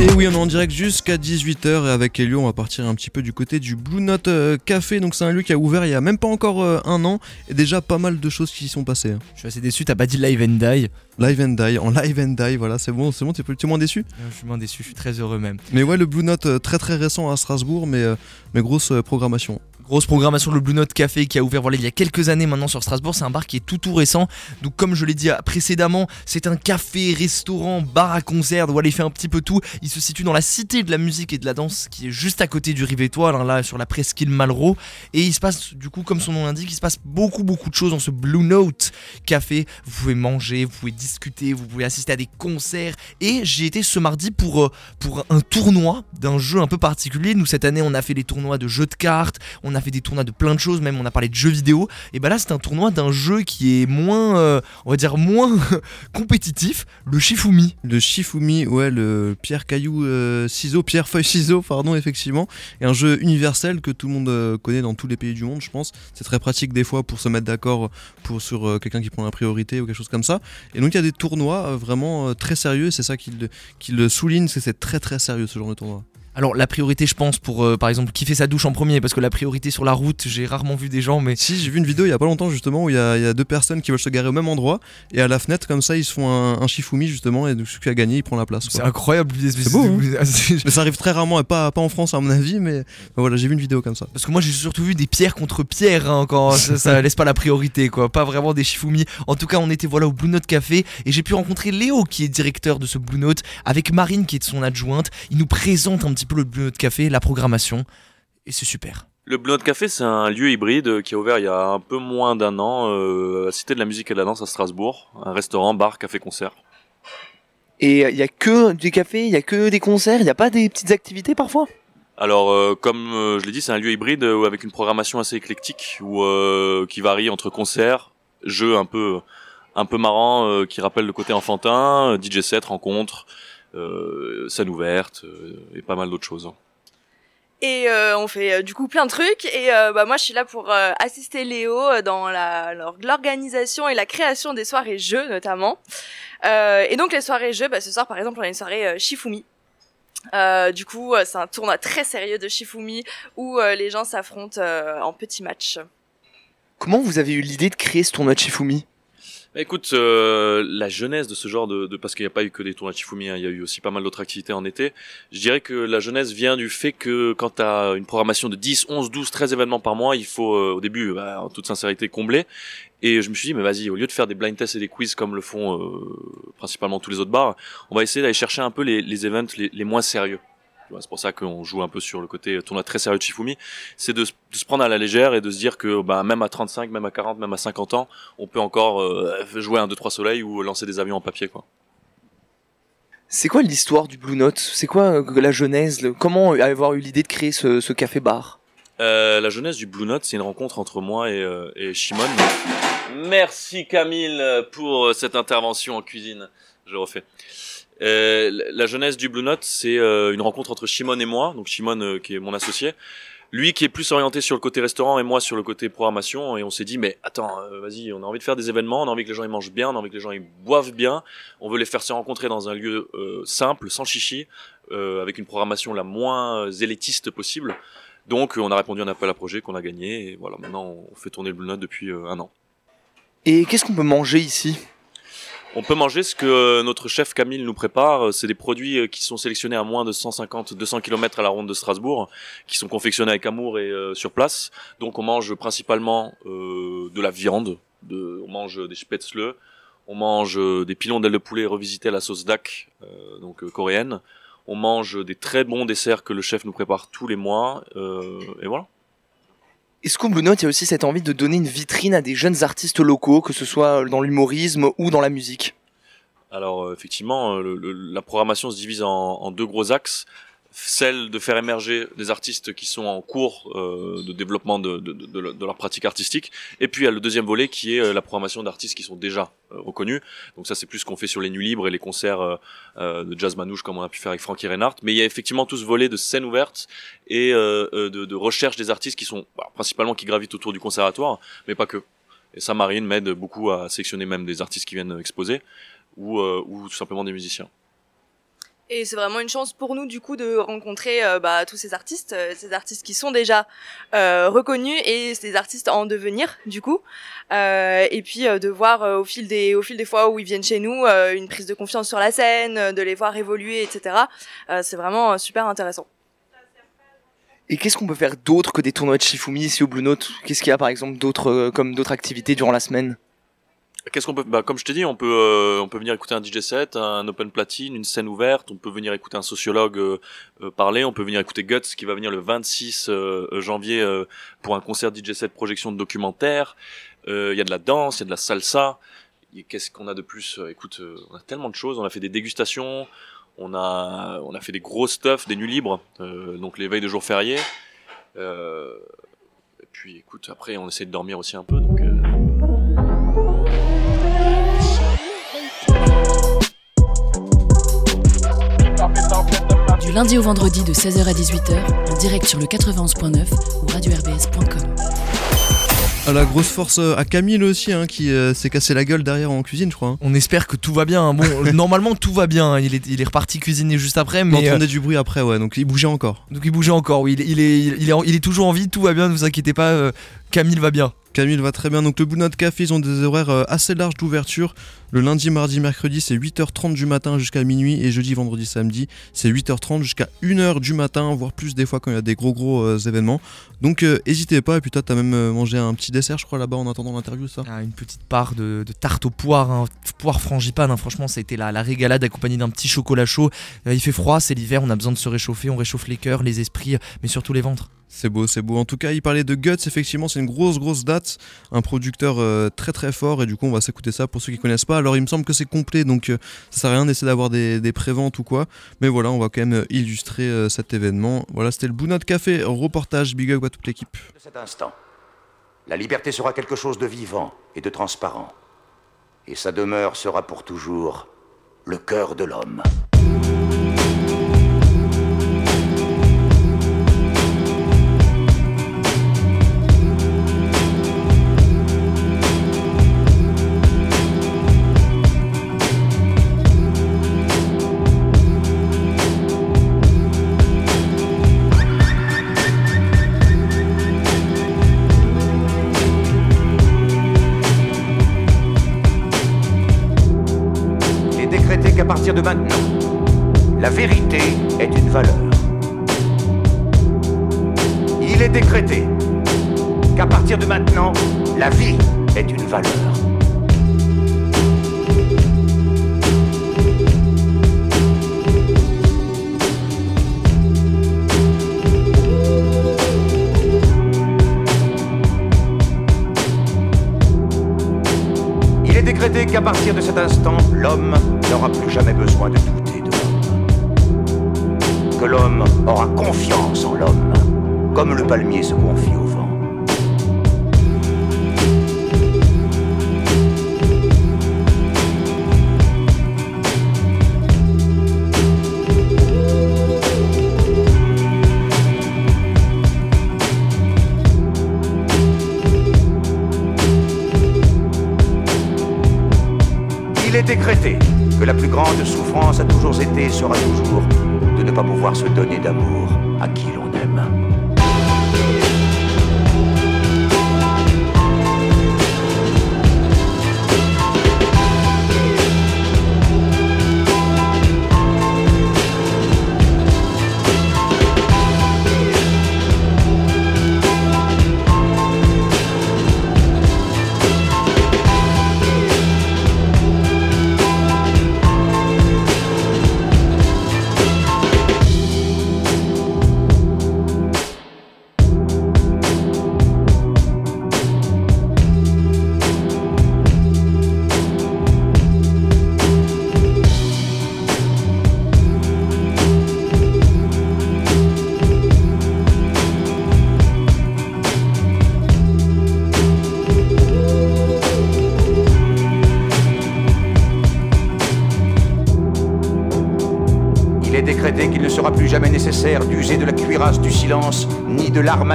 Et oui, on est en direct jusqu'à 18h et avec Elio, on va partir un petit peu du côté du Blue Note euh, Café. Donc c'est un lieu qui a ouvert il y a même pas encore euh, un an et déjà pas mal de choses qui y sont passées. hein. Je suis assez déçu, t'as pas dit live and die. Live and die, en live and die, voilà, c'est bon, c'est bon, t'es moins déçu? Je suis moins déçu, je suis très heureux même. Mais ouais, le Blue Note euh, très très récent à Strasbourg, mais, mais grosse programmation. Grosse programmation, le Blue Note Café qui a ouvert voilà, il y a quelques années maintenant sur Strasbourg. C'est un bar qui est tout tout récent. Donc comme je l'ai dit euh, précédemment, c'est un café, restaurant, bar à concert. Voilà, il fait un petit peu tout. Il se situe dans la cité de la musique et de la danse qui est juste à côté du Rive Étoile, hein, là sur la presqu'île Malraux. Et il se passe, du coup, comme son nom l'indique, il se passe beaucoup beaucoup de choses dans ce Blue Note Café. Vous pouvez manger, vous pouvez discuter, vous pouvez assister à des concerts. Et j'y étais ce mardi pour, euh, pour un tournoi d'un jeu un peu particulier. Nous cette année on a fait des tournois de jeux de cartes, on a fait des tournois de plein de choses, même on a parlé de jeux vidéo. Et bah là c'est un tournoi d'un jeu qui est moins, euh, on va dire moins compétitif, le Shifumi. Le Shifumi, ouais, le pierre caillou euh, ciseaux, pierre feuille ciseaux, pardon, effectivement, et un jeu universel que tout le monde euh, connaît dans tous les pays du monde, je pense. C'est très pratique des fois pour se mettre d'accord pour sur euh, quelqu'un qui prend la priorité ou quelque chose comme ça. Et donc il y a des tournois vraiment très sérieux, c'est ça qui le, qui le souligne, c'est très très sérieux ce genre de tournoi. Alors la priorité je pense pour euh, par exemple qui fait sa douche en premier, parce que la priorité sur la route j'ai rarement vu des gens mais... Si, j'ai vu une vidéo il y a pas longtemps justement où il y, a, il y a deux personnes qui veulent se garer au même endroit, et à la fenêtre comme ça ils se font un, un Shifumi justement, et donc celui qui a gagné il prend la place. C'est incroyable. C'est beau, hein. Mais ça arrive très rarement, et pas, pas en France à mon avis, mais mais voilà, j'ai vu une vidéo comme ça. Parce que moi j'ai surtout vu des pierres contre pierres hein, quand ça, ça laisse pas la priorité quoi, pas vraiment des Shifumi. En tout cas on était voilà au Blue Note Café et j'ai pu rencontrer Léo qui est directeur de ce Blue Note avec Marine qui est son adjointe. Il nous présente un petit peu le Blue Note Café, la programmation et c'est super. Le Blue Note Café, c'est un lieu hybride qui a ouvert il y a un peu moins d'un an euh, à la Cité de la Musique et de la Danse à Strasbourg. Un restaurant, bar, café-concert. Et il y a que des cafés, il y a que des concerts, il n'y a pas des petites activités parfois? Alors, euh, comme euh, je l'ai dit, c'est un lieu hybride euh, avec une programmation assez éclectique où, euh, qui varie entre concerts, jeux un peu, un peu marrants euh, qui rappellent le côté enfantin, euh, DJ set, rencontres, euh, scène ouverte euh, et pas mal d'autres choses. Et euh, on fait euh, du coup plein de trucs. Et euh, bah, moi, je suis là pour euh, assister Léo euh, dans l'organisation et la création des soirées jeux, notamment. Euh, et donc, les soirées jeux, bah, ce soir, par exemple, on a une soirée euh, Shifumi. Euh, du coup, euh, c'est un tournoi très sérieux de Shifumi où euh, les gens s'affrontent euh, en petits matchs. Comment vous avez eu l'idée de créer ce tournoi de Shifumi? Écoute, euh, la jeunesse de ce genre de, parce qu'il n'y a pas eu que des tournois de Shifumi, hein, il y a eu aussi pas mal d'autres activités en été. Je dirais que la jeunesse vient du fait que quand tu as une programmation de 10, 11, 12, 13 événements par mois, il faut euh, au début, bah, en toute sincérité, combler. Et je me suis dit, mais vas-y, au lieu de faire des blind tests et des quiz comme le font euh, principalement tous les autres bars, on va essayer d'aller chercher un peu les, les events les moins sérieux. C'est pour ça qu'on joue un peu sur le côté tournoi très sérieux de Shifumi. C'est de, se- de se prendre à la légère et de se dire que bah, même à 35, même à 40, même à 50 ans, on peut encore euh, jouer un 2-3 soleils ou lancer des avions en papier. quoi. C'est quoi l'histoire du Blue Note? C'est quoi euh, la genèse? Comment avoir eu l'idée de créer ce, ce café-bar Euh, la jeunesse du Blue Note, c'est une rencontre entre moi et, euh, et Shimon. Merci Camille pour cette intervention en cuisine. Je refais. Euh, la- jeunesse du Blue Note, c'est euh, une rencontre entre Shimon et moi. Donc Shimon, euh, qui est mon associé, lui qui est plus orienté sur le côté restaurant et moi sur le côté programmation. Et on s'est dit, mais attends, vas-y, on a envie de faire des événements, on a envie que les gens ils mangent bien, on a envie que les gens ils boivent bien. On veut les faire se rencontrer dans un lieu euh, simple, sans chichi, euh, avec une programmation la moins élitiste possible. Donc on a répondu à un appel à projet qu'on a gagné et voilà maintenant on fait tourner le Blue Note depuis euh, un an. Et qu'est-ce qu'on peut manger ici? On peut manger ce que notre chef Camille nous prépare, c'est des produits euh, qui sont sélectionnés à moins de 150-200 km à la ronde de Strasbourg, qui sont confectionnés avec amour et euh, sur place. Donc on mange principalement euh, de la viande, de, on mange des spätzle, on mange euh, des pilons d'ailes de poulet revisités à la sauce dak, euh, donc coréenne. On mange des très bons desserts que le chef nous prépare tous les mois, et voilà. Est-ce qu'au Blue Note, il y a aussi cette envie de donner une vitrine à des jeunes artistes locaux, que ce soit dans l'humorisme ou dans la musique? Alors euh, effectivement, euh, la programmation se divise en deux gros axes. Celle de faire émerger des artistes qui sont en cours euh, de développement de, de, de- de leur- pratique artistique. Et puis il y a le deuxième volet qui est euh, la programmation d'artistes qui sont déjà euh, reconnus. Donc ça c'est plus ce qu'on fait sur les nuits libres et les concerts euh, euh, de jazz manouche comme on a pu faire avec Frankie Reinhardt. Mais il y a effectivement tout ce volet de scène ouverte et euh, de, recherche des artistes qui sont bah, principalement qui gravitent autour du conservatoire, mais pas que. Et ça, Marine m'aide beaucoup à sélectionner même des artistes qui viennent exposer ou, ou tout simplement des musiciens. Et c'est vraiment une chance pour nous du coup de rencontrer euh, bah, tous ces artistes, euh, ces artistes qui sont déjà euh, reconnus et ces artistes en devenir du coup. Euh, et puis de voir au fil des au fil des fois où ils viennent chez nous une prise de confiance sur la scène, de les voir évoluer, etc. c'est vraiment super intéressant. Et qu'est-ce qu'on peut faire d'autre que des tournois de Shifumi ici au Blue Note Qu'est-ce qu'il y a par exemple d'autres comme d'autres activités durant la semaine? Qu'est-ce qu'on peut bah, Comme je t'ai dit, on peut euh, on peut venir écouter un DJ set, un open platine, une scène ouverte. On peut venir écouter un sociologue euh, euh, parler. On peut venir écouter Guts qui va venir le 26 janvier pour un concert DJ set projection de documentaire. Il y a de la danse, il y a de la salsa. Qu'est-ce qu'on a de plus Écoute, on a tellement de choses. On a fait des dégustations. On a on a fait des gros stuff, des nuits libres. donc les veilles de jours fériés. et puis écoute, après on essaie de dormir aussi un peu. Donc Du lundi au vendredi de 16h à 18h, en direct sur le 91.9 ou radio-rbs.com. À la grosse force euh, à Camille aussi, hein, qui euh, s'est cassé la gueule derrière en cuisine, je crois. Hein. On espère que tout va bien. Hein. Bon, normalement tout va bien. Il est, il est reparti cuisiner juste après, mais. On entendait euh, du bruit après, ouais. Donc il bougeait encore. Donc il bougeait encore. Oui, il, il, est, il, est, il est toujours en vie. Tout va bien. Ne vous inquiétez pas. Camille va bien. Camille va très bien. Donc le Blue Café, ils ont des horaires euh, assez larges d'ouverture. Le lundi, mardi, mercredi, c'est 8h30 du matin jusqu'à minuit. Et jeudi, vendredi, samedi, c'est 8h30 jusqu'à 1h du matin, voire plus des fois quand il y a des gros gros euh, événements. Donc euh, n'hésitez pas. Et puis toi, t'as même mangé un petit dessert, je crois, là-bas en attendant l'interview, ça? Ah, Une petite part de, tarte aux poires, hein. poire frangipane. Hein. Franchement, ça a été la, la régalade accompagnée d'un petit chocolat chaud. il fait froid, c'est l'hiver, on a besoin de se réchauffer. On réchauffe les cœurs, les esprits, mais surtout les ventres. C'est beau, c'est beau. En tout cas, il parlait de Guts, effectivement, c'est une grosse, grosse date. Un producteur euh, très, très fort. Et du coup, on va s'écouter ça pour ceux qui connaissent pas. Alors, il me semble que c'est complet, donc euh, ça sert à rien d'essayer d'avoir des, des préventes ou quoi. Mais voilà, on va quand même euh, illustrer cet événement. Voilà, c'était le Bounot Café, reportage. Big up à toute l'équipe. De cet instant, la liberté sera quelque chose de vivant et de transparent. Et sa demeure sera pour toujours le cœur de l'homme. De maintenant, la vérité est une valeur. Il est décrété qu'à partir de maintenant, la vie est une valeur. Qu'à partir de cet instant, l'homme n'aura plus jamais besoin de douter de l'homme. Que l'homme aura confiance en l'homme, comme le palmier se confie au vent. Décrété que la plus grande souffrance a toujours été et sera toujours de ne pas pouvoir se donner d'amour à qui l'on d'user de la cuirasse du silence, ni de l'armature